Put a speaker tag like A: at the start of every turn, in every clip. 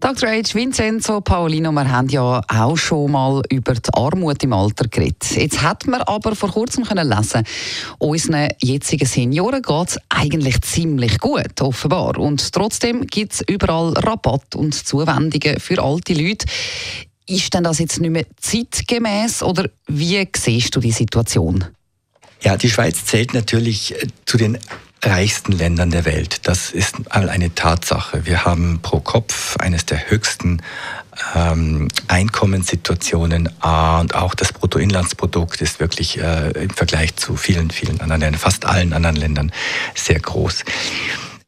A: Dr. H. Vincenzo Paolino, wir haben ja auch schon mal über die Armut im Alter geredet. Jetzt hat man aber vor kurzem können lesen, unseren jetzigen Senioren geht es eigentlich ziemlich gut, offenbar. Und trotzdem gibt es überall Rabatt und Zuwendungen für alte Leute. Ist denn das jetzt nicht mehr zeitgemäß oder wie siehst du die Situation?
B: Ja, die Schweiz zählt natürlich äh, zu den reichsten Ländern der Welt. Das ist eine Tatsache. Wir haben pro Kopf eines der höchsten ähm, Einkommenssituationen und auch das Bruttoinlandsprodukt ist wirklich äh, im Vergleich zu vielen, vielen anderen Ländern, fast allen anderen Ländern sehr groß.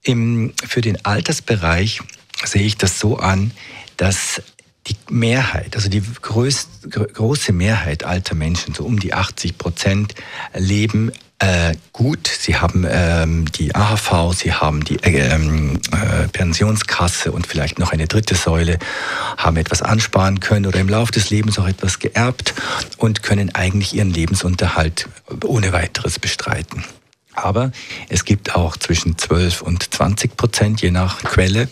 B: Im, für den Altersbereich sehe ich das so an, dass die Mehrheit, also die größt, große Mehrheit alter Menschen, so um die 80 Prozent, leben äh, gut. Sie haben ähm, die AHV, sie haben die äh, äh, Pensionskasse und vielleicht noch eine dritte Säule, haben etwas ansparen können oder im Laufe des Lebens auch etwas geerbt und können eigentlich ihren Lebensunterhalt ohne weiteres bestreiten. Aber es gibt auch zwischen 12 und 20 Prozent, je nach Quelle,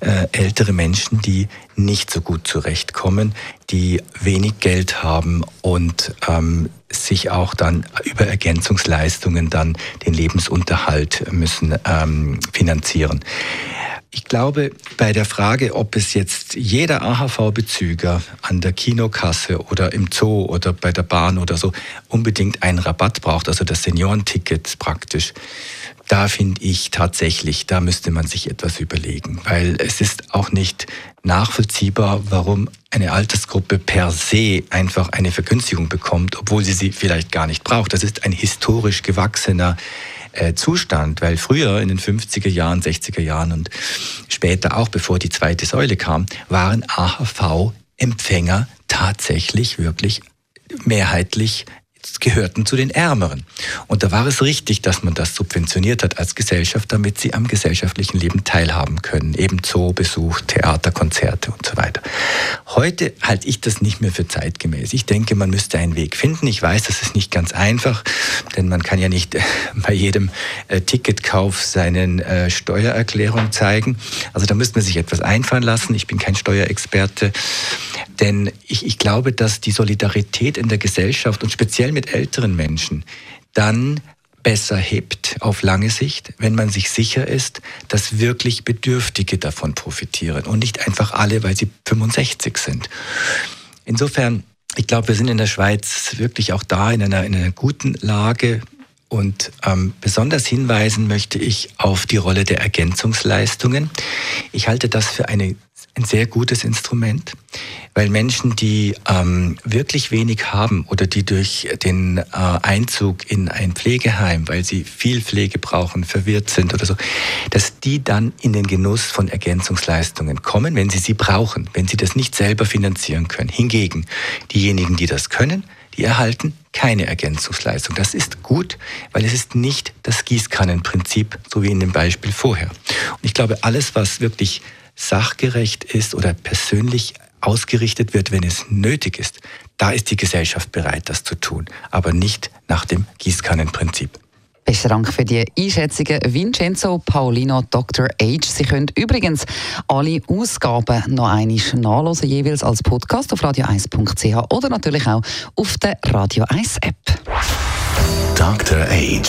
B: äh, ältere Menschen, die nicht so gut zurechtkommen, die wenig Geld haben und ähm, sich auch dann über Ergänzungsleistungen dann den Lebensunterhalt müssen ähm, finanzieren. Ich glaube, bei der Frage, ob es jetzt jeder AHV-Bezüger an der Kinokasse oder im Zoo oder bei der Bahn oder so unbedingt einen Rabatt braucht, also das Seniorenticket praktisch, da finde ich tatsächlich, da müsste man sich etwas überlegen, weil es ist auch nicht nachvollziehbar, warum eine Altersgruppe per se einfach eine Vergünstigung bekommt, obwohl sie sie vielleicht gar nicht braucht. Das ist ein historisch gewachsener äh, Zustand, weil früher in den 50er Jahren, 60er Jahren und später auch bevor die zweite Säule kam, waren AHV-Empfänger tatsächlich wirklich mehrheitlich gehörten zu den Ärmeren. Und da war es richtig, dass man das subventioniert hat als Gesellschaft, damit sie am gesellschaftlichen Leben teilhaben können. Eben Zoobesuch, Theater, Konzerte und so weiter. Heute halte ich das nicht mehr für zeitgemäß. Ich denke, man müsste einen Weg finden. Ich weiß, das ist nicht ganz einfach, denn man kann ja nicht äh, bei jedem äh, Ticketkauf seinen äh, Steuererklärung zeigen. Also da müsste man sich etwas einfallen lassen. Ich bin kein Steuerexperte. Denn ich, ich glaube, dass die Solidarität in der Gesellschaft und speziell mit älteren Menschen dann besser hebt auf lange Sicht, wenn man sich sicher ist, dass wirklich Bedürftige davon profitieren und nicht einfach alle, weil sie 65 sind. Insofern, ich glaube, wir sind in der Schweiz wirklich auch da in einer, in einer guten Lage. Und ähm, besonders hinweisen möchte ich auf die Rolle der Ergänzungsleistungen. Ich halte das für eine ein sehr gutes Instrument, weil Menschen, die ähm, wirklich wenig haben oder die durch den äh, Einzug in ein Pflegeheim, weil sie viel Pflege brauchen, verwirrt sind oder so, dass die dann in den Genuss von Ergänzungsleistungen kommen, wenn sie sie brauchen, wenn sie das nicht selber finanzieren können. Hingegen diejenigen, die das können, die erhalten keine Ergänzungsleistung. Das ist gut, weil es ist nicht das Gießkannenprinzip, so wie in dem Beispiel vorher. Und ich glaube, alles, was wirklich sachgerecht ist oder persönlich ausgerichtet wird, wenn es nötig ist, da ist die Gesellschaft bereit, das zu tun, aber nicht nach dem Gießkannenprinzip.
A: Besten Dank für die Einschätzungen, Vincenzo Paulino, Dr. H. Sie können übrigens alle Ausgaben noch einmal nachlesen, jeweils als Podcast auf radio1.ch oder natürlich auch auf der Radio 1 App.
C: Dr. H.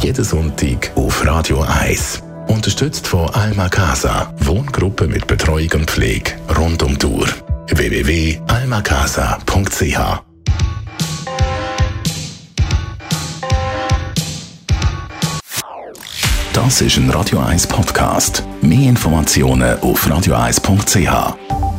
C: Jeden Sonntag auf Radio 1. Unterstützt von Alma Casa, Wohngruppe mit Betreuung und Pflege rund um Tour. www.almacasa.ch Das ist ein Radio 1 Podcast. Mehr Informationen auf radio1.ch.